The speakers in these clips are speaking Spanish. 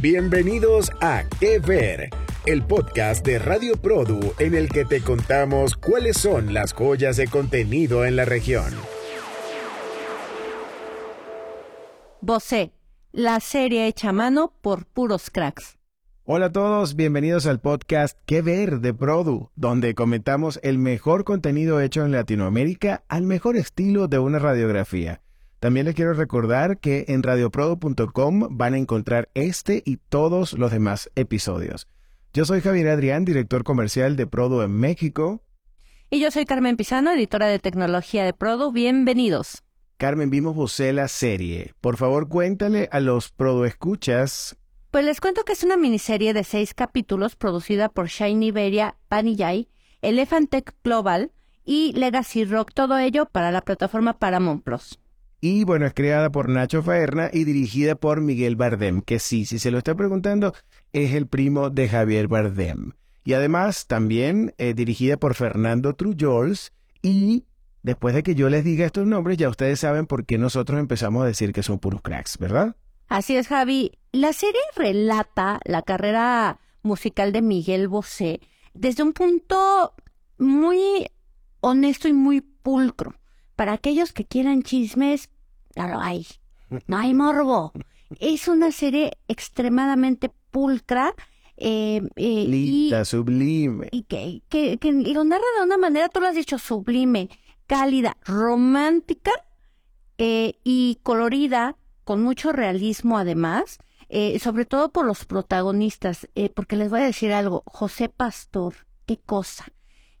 Bienvenidos a Que Ver, el podcast de Radio Produ en el que te contamos cuáles son las joyas de contenido en la región. Bosé, la serie hecha a mano por puros cracks. Hola a todos, bienvenidos al podcast Que Ver de Produ, donde comentamos el mejor contenido hecho en Latinoamérica al mejor estilo de una radiografía. También les quiero recordar que en radioprodu.com van a encontrar este y todos los demás episodios. Yo soy Javier Adrián, director comercial de Produ en México. Y yo soy Carmen Pisano, editora de tecnología de Produ. Bienvenidos. Carmen, vimos vos la serie. Por favor, cuéntale a los Produ escuchas pues les cuento que es una miniserie de seis capítulos producida por Shiny Iberia, Panillay, Elephant Tech Global y Legacy Rock, todo ello para la plataforma Paramount Plus. Y bueno, es creada por Nacho Faerna y dirigida por Miguel Bardem, que sí, si se lo está preguntando, es el primo de Javier Bardem. Y además también eh, dirigida por Fernando Trujols y después de que yo les diga estos nombres, ya ustedes saben por qué nosotros empezamos a decir que son puros cracks, ¿verdad? Así es, Javi. La serie relata la carrera musical de Miguel Bosé desde un punto muy honesto y muy pulcro. Para aquellos que quieran chismes, no lo hay. No hay morbo. Es una serie extremadamente pulcra. Eh, eh y, sublime. Y que, que, que lo narra de una manera, tú lo has dicho, sublime, cálida, romántica eh, y colorida con mucho realismo además, eh, sobre todo por los protagonistas, eh, porque les voy a decir algo, José Pastor, qué cosa.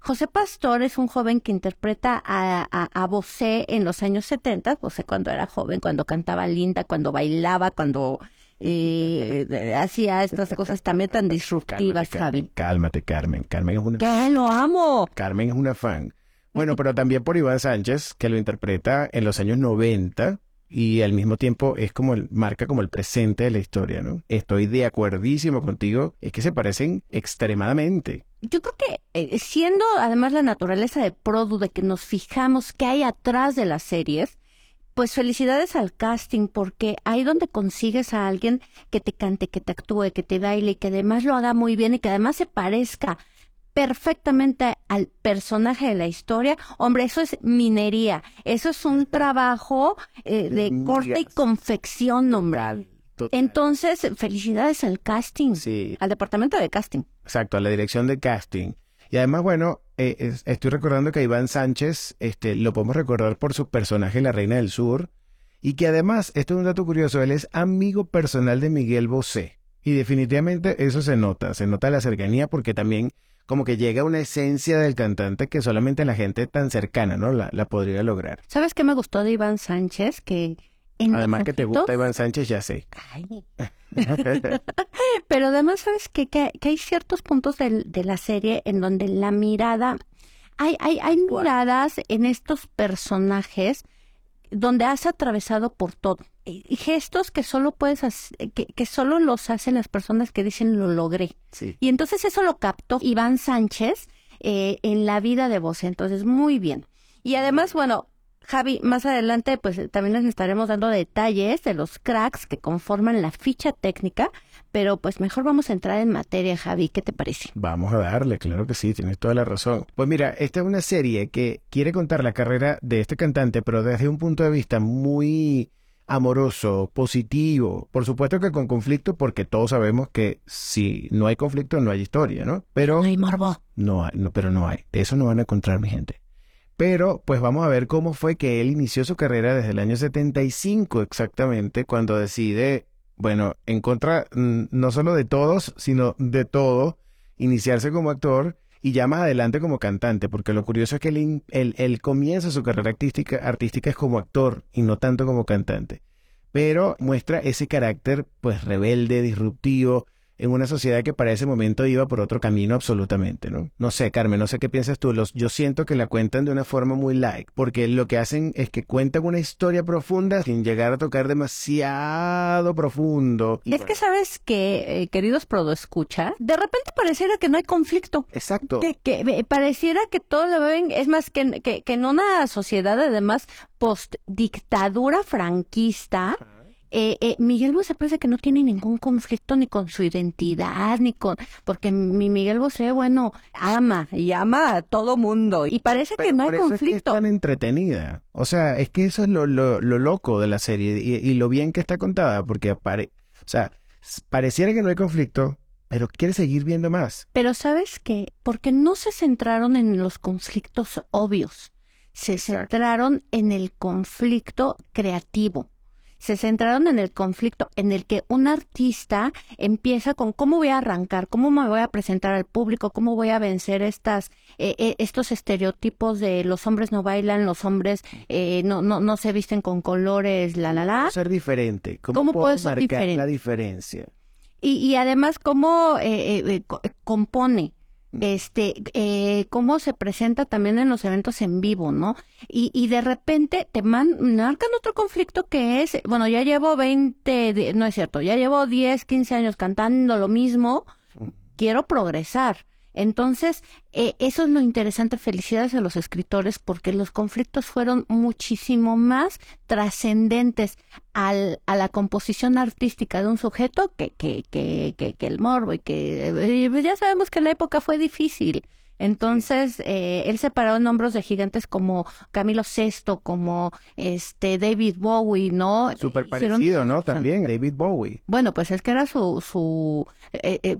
José Pastor es un joven que interpreta a, a, Bosé en los años 70, Bosé cuando era joven, cuando cantaba linda, cuando bailaba, cuando eh, hacía estas cosas también tan disruptivas, cálmate, Cálmate, Carmen. Carmen es una... ¡Que lo amo! Carmen es una fan. Bueno, pero también por Iván Sánchez, que lo interpreta en los años 90, y al mismo tiempo es como el, marca como el presente de la historia, ¿no? Estoy de acuerdísimo contigo, es que se parecen extremadamente. Yo creo que eh, siendo además la naturaleza de Produ, de que nos fijamos qué hay atrás de las series, pues felicidades al casting, porque ahí donde consigues a alguien que te cante, que te actúe, que te baile y que además lo haga muy bien y que además se parezca perfectamente al personaje de la historia, hombre, eso es minería, eso es un trabajo eh, de corte y confección, hombre. Entonces, felicidades al casting, sí. al departamento de casting. Exacto, a la dirección de casting. Y además, bueno, eh, estoy recordando que Iván Sánchez, este, lo podemos recordar por su personaje La Reina del Sur, y que además, esto es un dato curioso, él es amigo personal de Miguel Bosé. Y definitivamente eso se nota, se nota la cercanía porque también como que llega una esencia del cantante que solamente la gente tan cercana, ¿no? La, la podría lograr. ¿Sabes qué me gustó de Iván Sánchez? Que Además que te gusta Iván Sánchez, ya sé. Pero además, ¿sabes qué? Que, hay ciertos puntos de, de, la serie en donde la mirada... Hay, hay, hay miradas en estos personajes donde has atravesado por todo. Gestos que solo puedes que, que, solo los hacen las personas que dicen lo logré. Y entonces eso lo captó Iván Sánchez eh, en la vida de vos. Entonces, muy bien. Y además, bueno, Javi, más adelante pues también les estaremos dando detalles de los cracks que conforman la ficha técnica, pero pues mejor vamos a entrar en materia, Javi, ¿qué te parece? Vamos a darle, claro que sí, tienes toda la razón. Pues mira, esta es una serie que quiere contar la carrera de este cantante, pero desde un punto de vista muy amoroso, positivo, por supuesto que con conflicto, porque todos sabemos que si no hay conflicto no hay historia, ¿no? Pero no hay morbo. No hay, no, pero no hay. De eso no van a encontrar mi gente. Pero pues vamos a ver cómo fue que él inició su carrera desde el año 75 exactamente, cuando decide, bueno, en contra mm, no solo de todos, sino de todo, iniciarse como actor y ya más adelante como cantante, porque lo curioso es que él, él, comienza su carrera artística, artística es como actor y no tanto como cantante. Pero muestra ese carácter pues rebelde, disruptivo, en una sociedad que para ese momento iba por otro camino absolutamente, ¿no? No sé, Carmen, no sé qué piensas tú. Los, yo siento que la cuentan de una forma muy light, porque lo que hacen es que cuentan una historia profunda sin llegar a tocar demasiado profundo. Y es que sabes que, eh, queridos Prodo Escucha, de repente pareciera que no hay conflicto. Exacto. Que, que eh, pareciera que todo lo ven, es más que, que, que en una sociedad además post dictadura franquista eh, eh, Miguel Bosé parece que no tiene ningún conflicto ni con su identidad, ni con... Porque mi Miguel Bosé, bueno, ama y ama a todo mundo. Y parece que no hay conflicto. Es, tan entretenida. O sea, es que eso es lo, lo, loco de la serie y, lo bien que está contada, porque o sea, pareciera que no hay conflicto, pero quiere seguir viendo más. Pero sabes qué? Porque no se centraron en los conflictos obvios, se centraron en el conflicto creativo se centraron en el conflicto en el que un artista empieza con cómo voy a arrancar, cómo me voy a presentar al público, cómo voy a vencer estas eh, eh, estos estereotipos de los hombres no bailan, los hombres eh, no, no no se visten con colores, la la la. Ser diferente. ¿Cómo, puedo marcar diferente? la diferencia? Y, y además cómo compone este, eh, cómo se presenta también en los eventos en vivo, ¿no? Y, y de repente te man, marcan otro conflicto que es, bueno, ya llevo 20, no es cierto, ya llevo 10, 15 años cantando lo mismo, quiero progresar. Entonces, eh, eso es lo interesante. Felicidades a los escritores porque los conflictos fueron muchísimo más trascendentes al, a la composición artística de un sujeto que, que, que, que, el morbo y que eh, ya sabemos que la época fue difícil. Entonces, eh, él se paró en hombros de gigantes como Camilo VI, como este David Bowie, ¿no? Súper parecido, ¿no? También David Bowie. Bueno, pues es que era su, su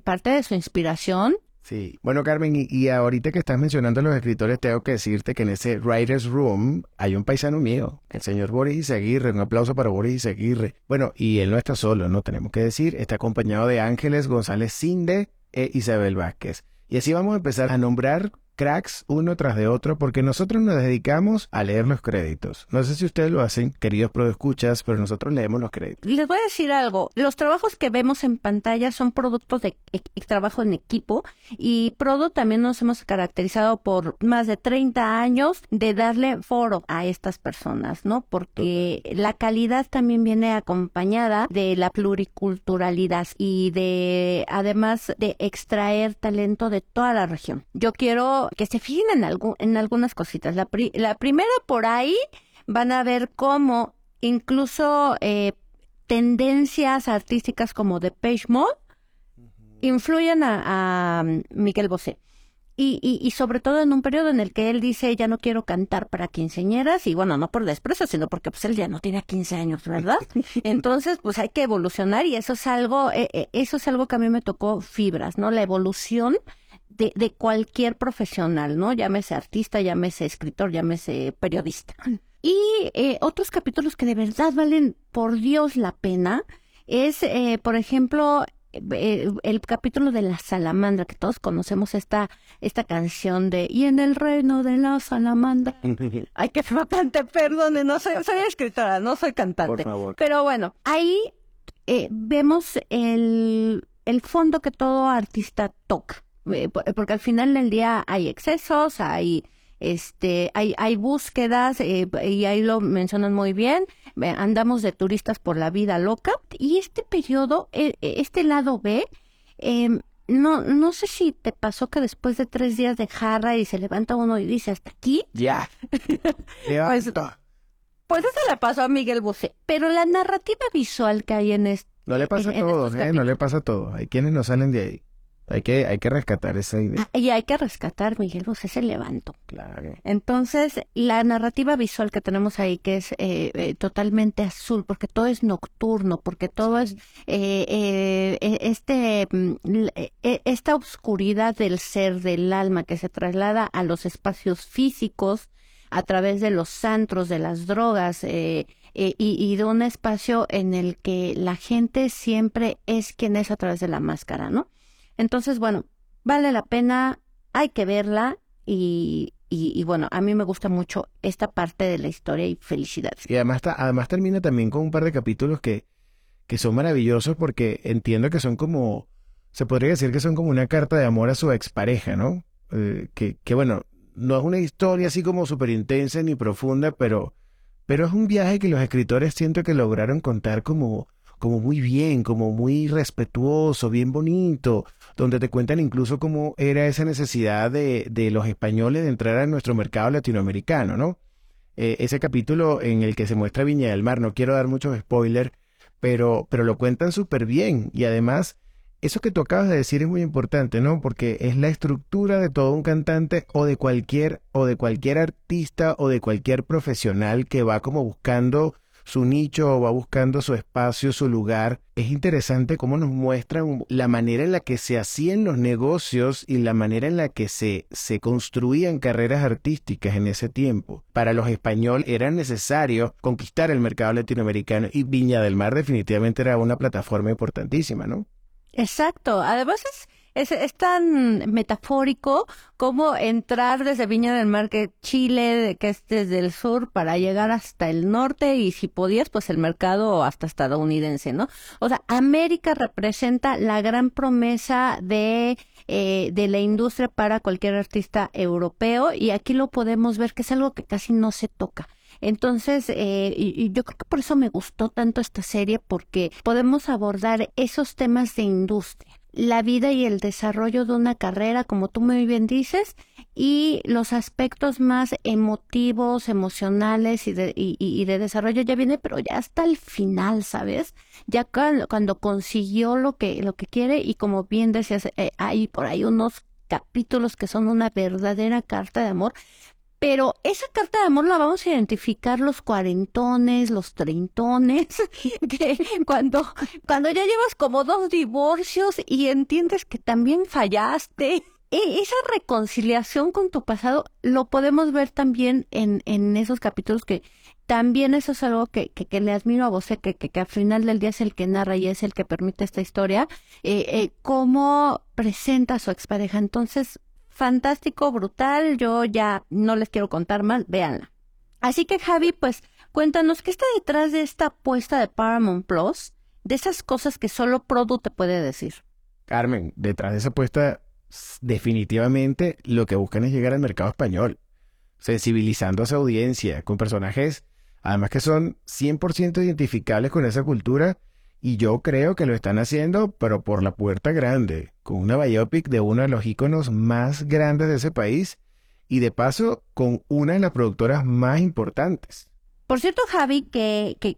parte de su inspiración Sí, bueno Carmen, y, ahorita que estás mencionando a los escritores, tengo que decirte que en ese Writer's Room hay un paisano mío, el señor Boris Izaguirre, un aplauso para Boris Izaguirre. Bueno, y él no está solo, no tenemos que decir, está acompañado de Ángeles González Cinde e Isabel Vázquez. Y así vamos a empezar a nombrar cracks uno tras de otro porque nosotros nos dedicamos a leer los créditos. No sé si ustedes lo hacen, queridos escuchas, pero nosotros leemos los créditos. Les voy a decir algo. Los trabajos que vemos en pantalla son productos de e, trabajo en equipo y Prodo también nos hemos caracterizado por más de 30 años de darle foro a estas personas, ¿no? Porque la calidad también viene acompañada de la pluriculturalidad y de además de extraer talento de toda la región. Yo quiero que se fijen en, en algunas cositas. La, la primera por ahí van a ver cómo incluso eh, tendencias artísticas como de Page Mode influyen a, a Miguel Bosé. Y, y, y, sobre todo en un periodo en el que él dice ya no quiero cantar para quinceñeras y bueno no por desprecio sino porque pues él ya no tiene 15 años verdad entonces pues hay que evolucionar y eso es algo eh, eh, eso es algo que a mí me tocó fibras no la evolución de, de cualquier profesional, ¿no? Llámese artista, llámese escritor, llámese periodista. Y eh, otros capítulos que de verdad valen por Dios la pena es, eh, por ejemplo, eh, el capítulo de la salamandra, que todos conocemos esta, esta canción de Y en el reino de la salamandra. Ay, que bastante, perdone, no soy, soy escritora, no soy cantante. Por favor. Pero bueno, ahí eh, vemos el, el fondo que todo artista toca. Eh, porque al final del día hay excesos, hay este hay hay búsquedas eh, y ahí lo mencionan muy bien andamos de turistas por la vida loca y este periodo e, e, este lado B em, no no sé si te pasó que después de tres días de jarra y se levanta uno y dice hasta aquí ya pues, pues eso le pasó a Miguel Bosé pero la narrativa visual que hay en esto no le pasa a todos, ¿eh? No le pasa a todos. Hay quienes no salen de ahí. Hay que, hay que rescatar esa idea. Ah, y hay que rescatar, Miguel Bosé se levantó. Claro. Entonces, la narrativa visual que tenemos ahí, que es eh, eh, totalmente azul, porque todo es nocturno, porque todo es eh, eh e, este, mm, e, esta oscuridad del ser, del alma, que se traslada a los espacios físicos a través de los antros, de las drogas, y, y, de un espacio en el que la gente siempre es quien es a través de la máscara, ¿no? Entonces, bueno, vale la pena, hay que verla y, y, bueno, a mí me gusta mucho esta parte de la historia y felicidades. Y además, además termina también con un par de capítulos que, que son maravillosos porque entiendo que son como, se podría decir que son como una carta de amor a su expareja, ¿no? Eh, que, que bueno, no es una historia así como súper intensa ni profunda, pero, pero es un viaje que los escritores siento que lograron contar como como muy bien, como muy respetuoso, bien bonito, donde te cuentan incluso cómo era esa necesidad de, de los españoles de entrar a nuestro mercado latinoamericano, ¿no? Eh, ese capítulo en el que se muestra Viña del Mar, no quiero dar muchos spoilers, pero, pero lo cuentan súper bien y además eso que tú acabas de decir es muy importante, ¿no? Porque es la estructura de todo un cantante o de cualquier o de cualquier artista o de cualquier profesional que va como buscando su nicho o va buscando su espacio, su lugar. Es interesante cómo nos muestran la manera en la que se hacían los negocios y la manera en la que se, se construían carreras artísticas en ese tiempo. Para los españoles era necesario conquistar el mercado latinoamericano y Viña del Mar definitivamente era una plataforma importantísima, ¿no? Exacto. Además es, es, tan metafórico como entrar desde Viña del Mar, que Chile, que es desde el sur, para llegar hasta el norte y si podías, pues el mercado hasta estadounidense, ¿no? O sea, América representa la gran promesa de, eh, de la industria para cualquier artista europeo y aquí lo podemos ver que es algo que casi no se toca. Entonces, eh, y, yo creo que por eso me gustó tanto esta serie, porque podemos abordar esos temas de industria la vida y el desarrollo de una carrera, como tú muy bien dices, y los aspectos más emotivos, emocionales y de, y, de desarrollo ya viene, pero ya hasta el final, ¿sabes? Ya cuando, cuando consiguió lo que, lo que quiere y como bien decías, eh, hay por ahí unos capítulos que son una verdadera carta de amor, pero esa carta de amor la vamos a identificar los cuarentones, los treintones, que cuando, cuando ya llevas como dos divorcios y entiendes que también fallaste. E, esa reconciliación con tu pasado lo podemos ver también en, en esos capítulos que también eso es algo que, que, le admiro a vos, que, que, al final del día es el que narra y es el que permite esta historia, eh, eh, cómo presenta a su expareja. Entonces, fantástico, brutal. Yo ya no les quiero contar más, véanla. Así que Javi, pues cuéntanos qué está detrás de esta apuesta de Paramount Plus, de esas cosas que solo Produ te puede decir. Carmen, detrás de esa apuesta, definitivamente lo que buscan es llegar al mercado español, sensibilizando a su audiencia con personajes, además que son 100% identificables con esa cultura y yo creo que lo están haciendo, pero por la puerta grande, con una biopic de uno de los íconos más grandes de ese país y de paso con una de las productoras más importantes. Por cierto, Javi, que, que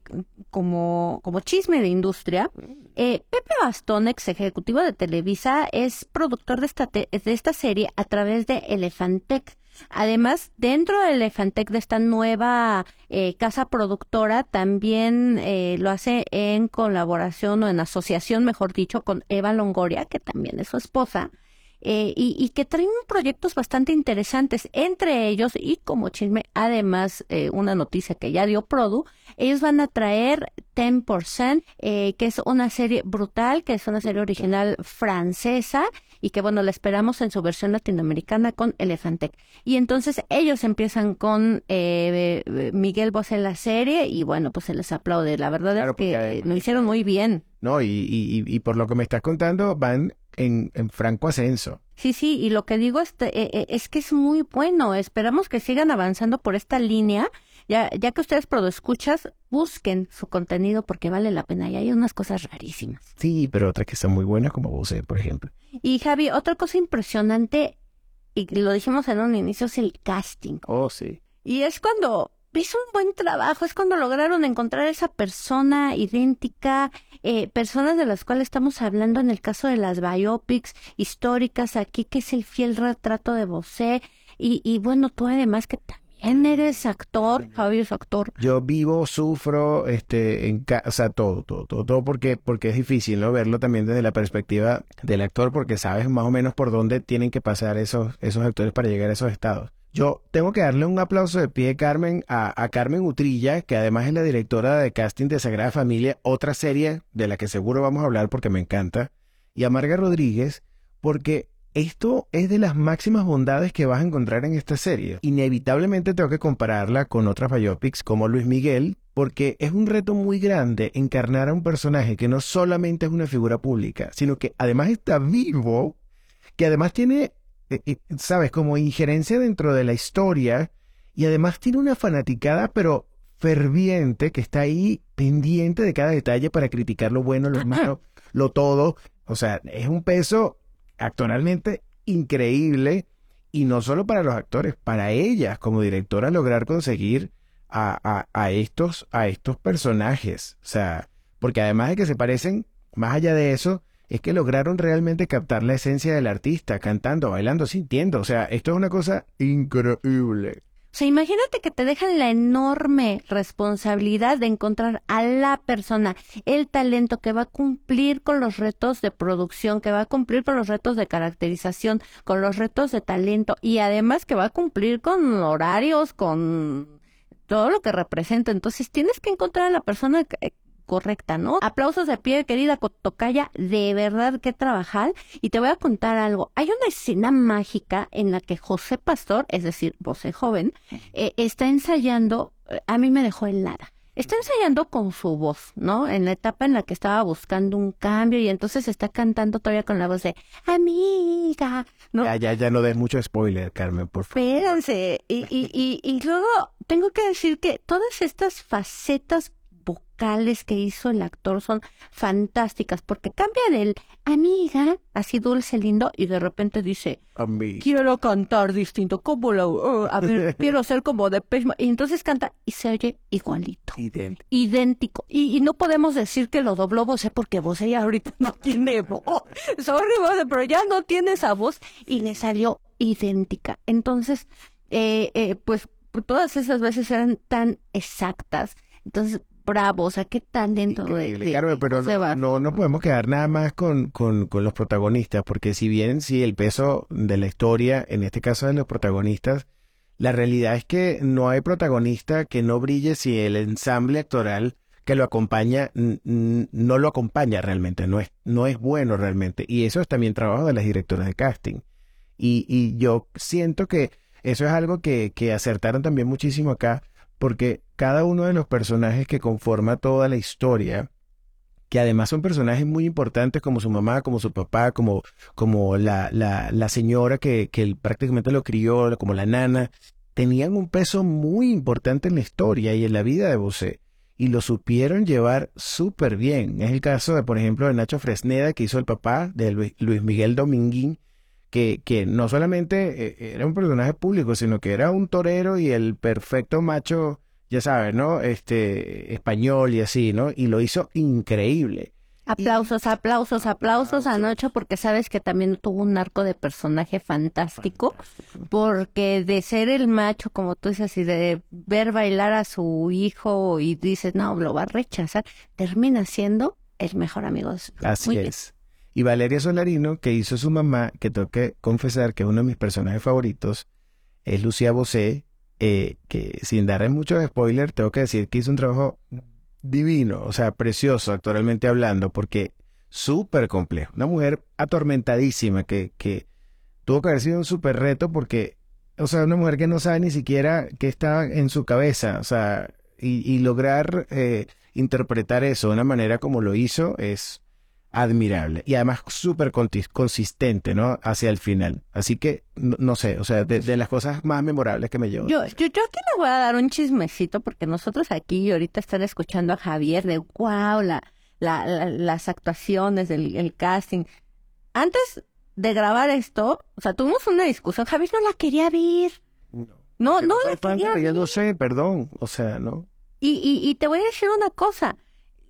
como, como chisme de industria, eh, Pepe Bastón, ex ejecutivo de Televisa, es productor de esta, de esta serie a través de Elefantec. Además, dentro de Elefantec, de esta nueva eh, casa productora, también eh, lo hace en colaboración o en asociación, mejor dicho, con Eva Longoria, que también es su esposa. Eh, y, que traen proyectos bastante interesantes, entre ellos, y como chisme, además, eh, una noticia que ya dio Produ, ellos van a traer 10%, eh, que es una serie brutal, que es una serie original francesa, y que bueno, la esperamos en su versión latinoamericana con Elefantec. Y entonces ellos empiezan con Miguel Bosé en la serie, y bueno, pues se les aplaude. La verdad es que lo hicieron muy bien. No, y, y, y por lo que me estás contando, van en, franco ascenso. Sí, sí, y lo que digo es, eh, eh, es que es muy bueno. Esperamos que sigan avanzando por esta línea. Ya, ya que ustedes escuchas, busquen su contenido porque vale la pena y hay unas cosas rarísimas. Sí, pero otras que son muy buenas como vos, por ejemplo. Y Javi, otra cosa impresionante, y lo dijimos en un inicio, es el casting. Oh, sí. Y es cuando es un buen trabajo, es cuando lograron encontrar esa persona idéntica, eh, personas de las cuales estamos hablando en el caso de las biopics históricas aquí, que es el fiel retrato de Bosé, y, y bueno, tú además que también eres actor, Javier es actor. Yo vivo, sufro, este, en o sea, todo, todo, todo, todo porque, porque es difícil, ¿no? Verlo también desde la perspectiva del actor, porque sabes más o menos por dónde tienen que pasar esos, esos actores para llegar a esos estados. Yo tengo que darle un aplauso de pie, Carmen, a, Carmen Utrilla, que además es la directora de casting de Sagrada Familia, otra serie de la que seguro vamos a hablar porque me encanta, y a Marga Rodríguez, porque esto es de las máximas bondades que vas a encontrar en esta serie. Inevitablemente tengo que compararla con otras biopics como Luis Miguel, porque es un reto muy grande encarnar a un personaje que no solamente es una figura pública, sino que además está vivo, que además tiene sabes, como injerencia dentro de la historia y además tiene una fanaticada, pero ferviente, que está ahí pendiente de cada detalle para criticar lo bueno, lo malo, lo todo. O sea, es un peso actualmente increíble y no solo para los actores, para ellas como directora lograr conseguir a, a, a estos, a estos personajes. O sea, porque además de que se parecen, más allá de eso, es que lograron realmente captar la esencia del artista, cantando, bailando, sintiendo. O sea, esto es una cosa increíble. O sea, imagínate que te dejan la enorme responsabilidad de encontrar a la persona, el talento que va a cumplir con los retos de producción, que va a cumplir con los retos de caracterización, con los retos de talento y además que va a cumplir con horarios, con todo lo que representa. Entonces tienes que encontrar a la persona correcta, ¿no? Aplausos de pie, querida Tocaya, de verdad que trabajar. Y te voy a contar algo. Hay una escena mágica en la que José Pastor, es decir, José Joven, eh, está ensayando, eh, a mí me dejó helada. Está ensayando con su voz, ¿no? En la etapa en la que estaba buscando un cambio y entonces está cantando todavía con la voz de amiga, ¿no? Ya, ya, ya no des mucho spoiler, Carmen, por favor. Espérense. Y, y, y, y luego tengo que decir que todas estas facetas vocales que hizo el actor son fantásticas porque cambia del amiga, así dulce, lindo, y de repente dice, quiero cantar distinto, como lo, oh, a ver, quiero ser como de Pesma. Y entonces canta y se oye igualito. Idéntico. Idéntico. Y, no podemos decir que lo dobló vos porque vos ella ahorita no tiene voz. Sorry, pero ya no tiene esa voz y le salió idéntica. Entonces, eh, eh, pues todas esas veces eran tan exactas. Entonces, bravo, o sea, qué tan dentro de, pero no, no podemos quedar nada más con, con, con, los protagonistas, porque si bien sí el peso de la historia, en este caso de los protagonistas, la realidad es que no hay protagonista que no brille si el ensamble actoral que lo acompaña no lo acompaña realmente, no es, no es bueno realmente. Y eso es también trabajo de las directoras de casting. Y, y yo siento que eso es algo que, que acertaron también muchísimo acá, porque cada uno de los personajes que conforma toda la historia, que además son personajes muy importantes como su mamá, como su papá, como, como la, la, la señora que, que prácticamente lo crió, como la nana, tenían un peso muy importante en la historia y en la vida de Bosé. Y lo supieron llevar súper bien. Es el caso de, por ejemplo, de Nacho Fresneda, que hizo el papá de Luis Miguel Dominguín, que, que no solamente eh, era un personaje público, sino que era un torero y el perfecto macho, ya sabes, ¿no? Este, español y así, ¿no? Y lo hizo increíble. Aplausos, aplausos, aplausos a Nacho porque sabes que también tuvo un arco de personaje fantástico, porque de ser el macho, como tú dices, y de ver bailar a su hijo y dices, no, lo va a rechazar, termina siendo el mejor amigo de su Así es. Y Valeria Solarino, que hizo su mamá, que tengo que confesar que uno de mis personajes favoritos es Lucía Bosé, eh, que sin darle mucho spoiler, tengo que decir que hizo un trabajo divino, o sea, precioso actualmente hablando, porque súper complejo. Una mujer atormentadísima que, que tuvo que haber sido un súper reto porque, o sea, una mujer que no sabe ni siquiera qué está en su cabeza, o sea, y, lograr eh, interpretar eso de una manera como lo hizo es admirable y además súper consistente, ¿no? Hacia el final. Así que, no, sé, o sea, de, las cosas más memorables que me llevo. Yo, yo, yo aquí le voy a dar un chismecito porque nosotros aquí ahorita están escuchando a Javier de wow, la, la, las actuaciones, del el casting. Antes de grabar esto, o sea, tuvimos una discusión, Javier no la quería ver. No, no, la quería Yo no sé, perdón, o sea, ¿no? Y, y, y te voy a decir una cosa.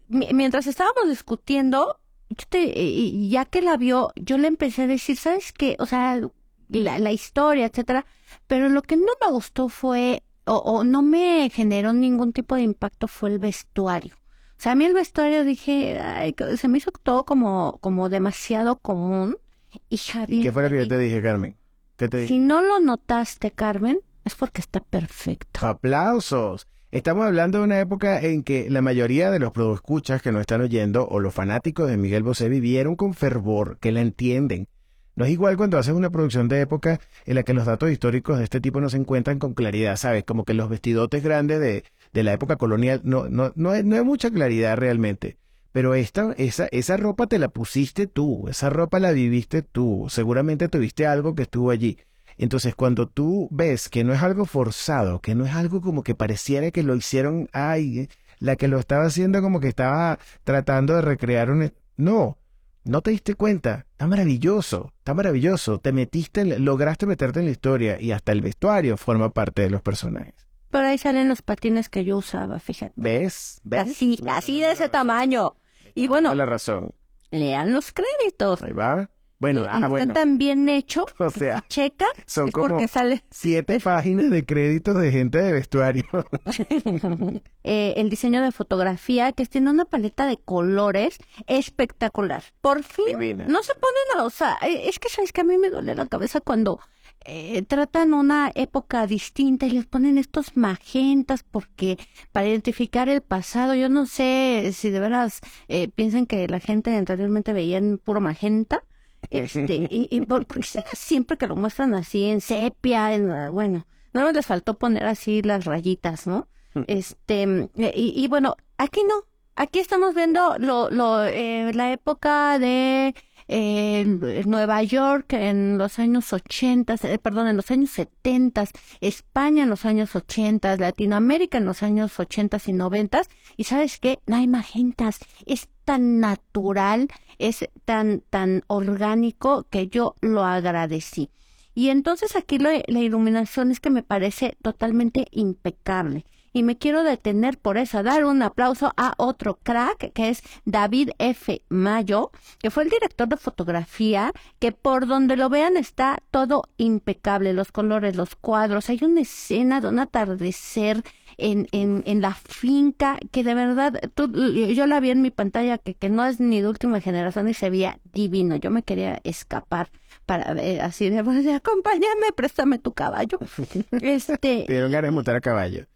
mientras estábamos discutiendo, ya que la vio, yo le empecé a decir, ¿sabes qué? O sea, la, historia, etcétera, pero lo que no me gustó fue, o, no me generó ningún tipo de impacto fue el vestuario. O sea, a mí el vestuario dije, se me hizo todo como, como demasiado común. Y Javier. ¿Qué fue lo que yo te dije, Carmen? ¿Qué te Si no lo notaste, Carmen, es porque está perfecto. ¡Aplausos! Estamos hablando de una época en que la mayoría de los escuchas que nos están oyendo o los fanáticos de Miguel Bosé vivieron con fervor, que la entienden. No es igual cuando haces una producción de época en la que los datos históricos de este tipo no se encuentran con claridad, ¿sabes? Como que los vestidotes grandes de, de la época colonial no, no, no, hay, no mucha claridad realmente. Pero esta, esa, esa ropa te la pusiste tú, esa ropa la viviste tú, seguramente tuviste algo que estuvo allí. Entonces, cuando tú ves que no es algo forzado, que no es algo como que pareciera que lo hicieron, ay, la que lo estaba haciendo como que estaba tratando de recrear un... No, no te diste cuenta. Está maravilloso, está maravilloso. Te metiste, lograste meterte en la historia y hasta el vestuario forma parte de los personajes. Pero ahí salen los patines que yo usaba, fíjate. ¿Ves? ¿Ves? Así, así de ese tamaño. Y bueno, la razón. lean los créditos. Ahí va. Bueno, ah, Está bueno. tan bien hecho. O sea, Checa. son es como porque sale siete páginas de créditos de gente de vestuario. eh, el diseño de fotografía que tiene una paleta de colores espectacular. Por fin, Divina. no se ponen a, o sea, eh, es que sabes que a mí me duele la cabeza cuando eh, tratan una época distinta y les ponen estos magentas porque para identificar el pasado, yo no sé si de veras eh, piensan que la gente anteriormente veía en puro magenta. Este, y, y por- porque siempre que lo muestran así en sepia, en, ah, bueno, no les faltó poner así las rayitas, ¿no? Este, eh, y, y bueno, aquí no. Aquí estamos viendo lo, lo, eh, la época de eh, Nueva York en los años 80, eh, perdón, en los años 70, España en los años 80, Latinoamérica en los años 80 y 90. Y sabes qué? No hay magentas. Es tan natural, es tan, tan orgánico que yo lo agradecí. Y entonces aquí lo- la iluminación es que me parece totalmente impecable. Y me quiero detener por eso, dar un aplauso a otro crack, que es David F. Mayo, que fue el director de fotografía, que por donde lo vean está todo impecable, los colores, los cuadros. Hay una escena de un atardecer en, en, en la finca que de verdad, tú- yo la vi en mi pantalla, que, que no es ni de última generación y se veía divino. Yo me quería escapar para ver así de, pues, acompáñame, préstame tu caballo. Este, Te dieron ganas de montar a caballo.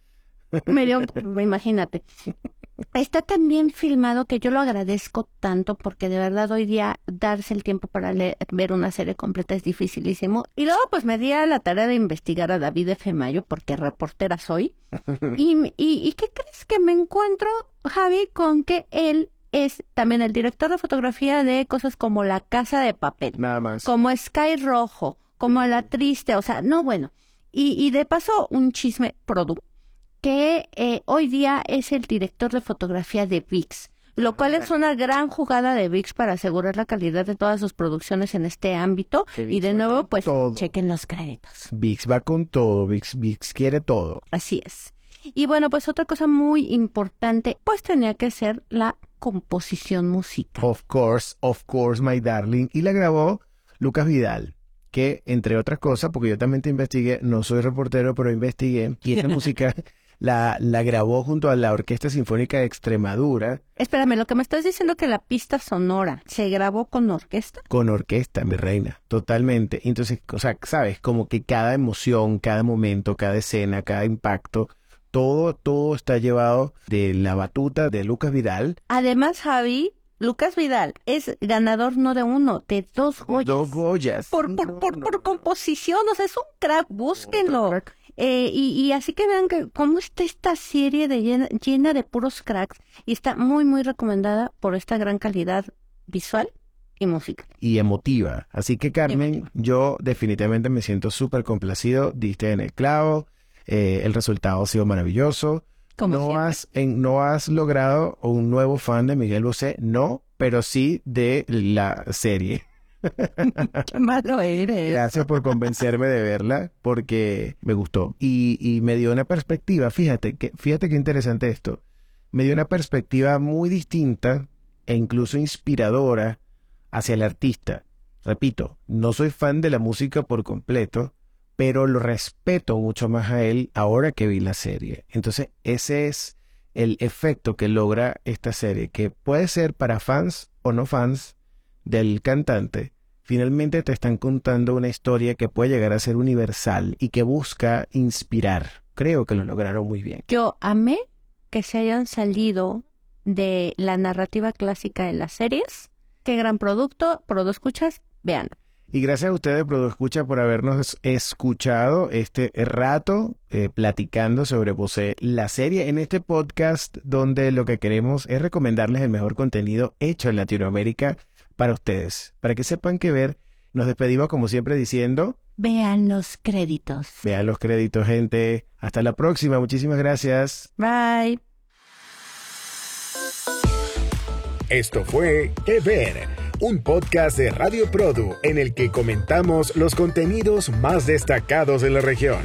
me dio, imagínate. Está tan bien filmado que yo lo agradezco tanto porque de verdad hoy día darse el tiempo para leer- ver una serie completa es dificilísimo. Y luego pues me di a la tarea de investigar a David F. Mayo porque reportera soy. Y, y, ¿y qué crees que me encuentro, Javi, con que él es también el director de fotografía de cosas como La Casa de Papel? Nada más. como Sky Rojo, como La Triste, o sea, no bueno. Y, y de paso, un chisme produ, que eh, hoy día es el director de fotografía de VIX, lo cual es una gran jugada de VIX para asegurar la calidad de todas sus producciones en este ámbito. Y de nuevo, pues, todo. chequen los créditos. VIX va con todo. VIX, VIX quiere todo. Así es. Y bueno, pues otra cosa muy importante, pues tenía que ser la composición musical. Of course, of course, my darling. Y la grabó Lucas Vidal, que entre otras cosas, porque yo también te investigué, no soy reportero, pero investigué, y esta música la, la grabó junto a la Orquesta Sinfónica de Extremadura Espérame, lo que me estás diciendo que la pista sonora se grabó con orquesta. con orquesta, mi reina, totalmente. Entonces, o sea, sabes, como que cada emoción, cada momento, cada escena, cada impacto, todo, todo está llevado de la batuta de Lucas Vidal. Además, Javi, Lucas Vidal es ganador no de uno, de dos Goyas. Dos Goyas. Por, por, por, por composición, o sea, es un crack, búsquenlo. Eh, y, y así que vean que cómo está esta serie de llena, llena de puros cracks y está muy, muy recomendada por esta gran calidad visual y musical. y emotiva. Así que Carmen, yo definitivamente me siento súper complacido, diste en el clavo, eh, el resultado ha sido maravilloso. Como no siempre. has, en- no has logrado un nuevo fan de Miguel Bosé, no, pero sí de la serie. Qué malo eres. Gracias por convencerme de verla, porque me gustó. Y, y me dio una perspectiva, fíjate, que, fíjate qué interesante esto. Me dio una perspectiva muy distinta e incluso inspiradora hacia el artista. Repito, no soy fan de la música por completo, pero lo respeto mucho más a él ahora que vi la serie. Entonces, ese es el efecto que logra esta serie, que puede ser para fans o no fans del cantante. Finalmente te están contando una historia que puede llegar a ser universal y que busca inspirar. Creo que lo lograron muy bien. Yo amé que se hayan salido de la narrativa clásica de las series. Qué gran producto, Prodo Escuchas, vean. Y gracias a ustedes, Prodo Escucha, por habernos escuchado este rato eh, platicando sobre Bosé, la serie en este podcast donde lo que queremos es recomendarles el mejor contenido hecho en Latinoamérica para ustedes. Para que sepan qué ver, nos despedimos como siempre diciendo, Vean los créditos. vean los créditos, gente. Hasta la próxima, muchísimas gracias. Bye. Esto fue Que Ver, un podcast de Radio Produ en el que comentamos los contenidos más destacados de la región.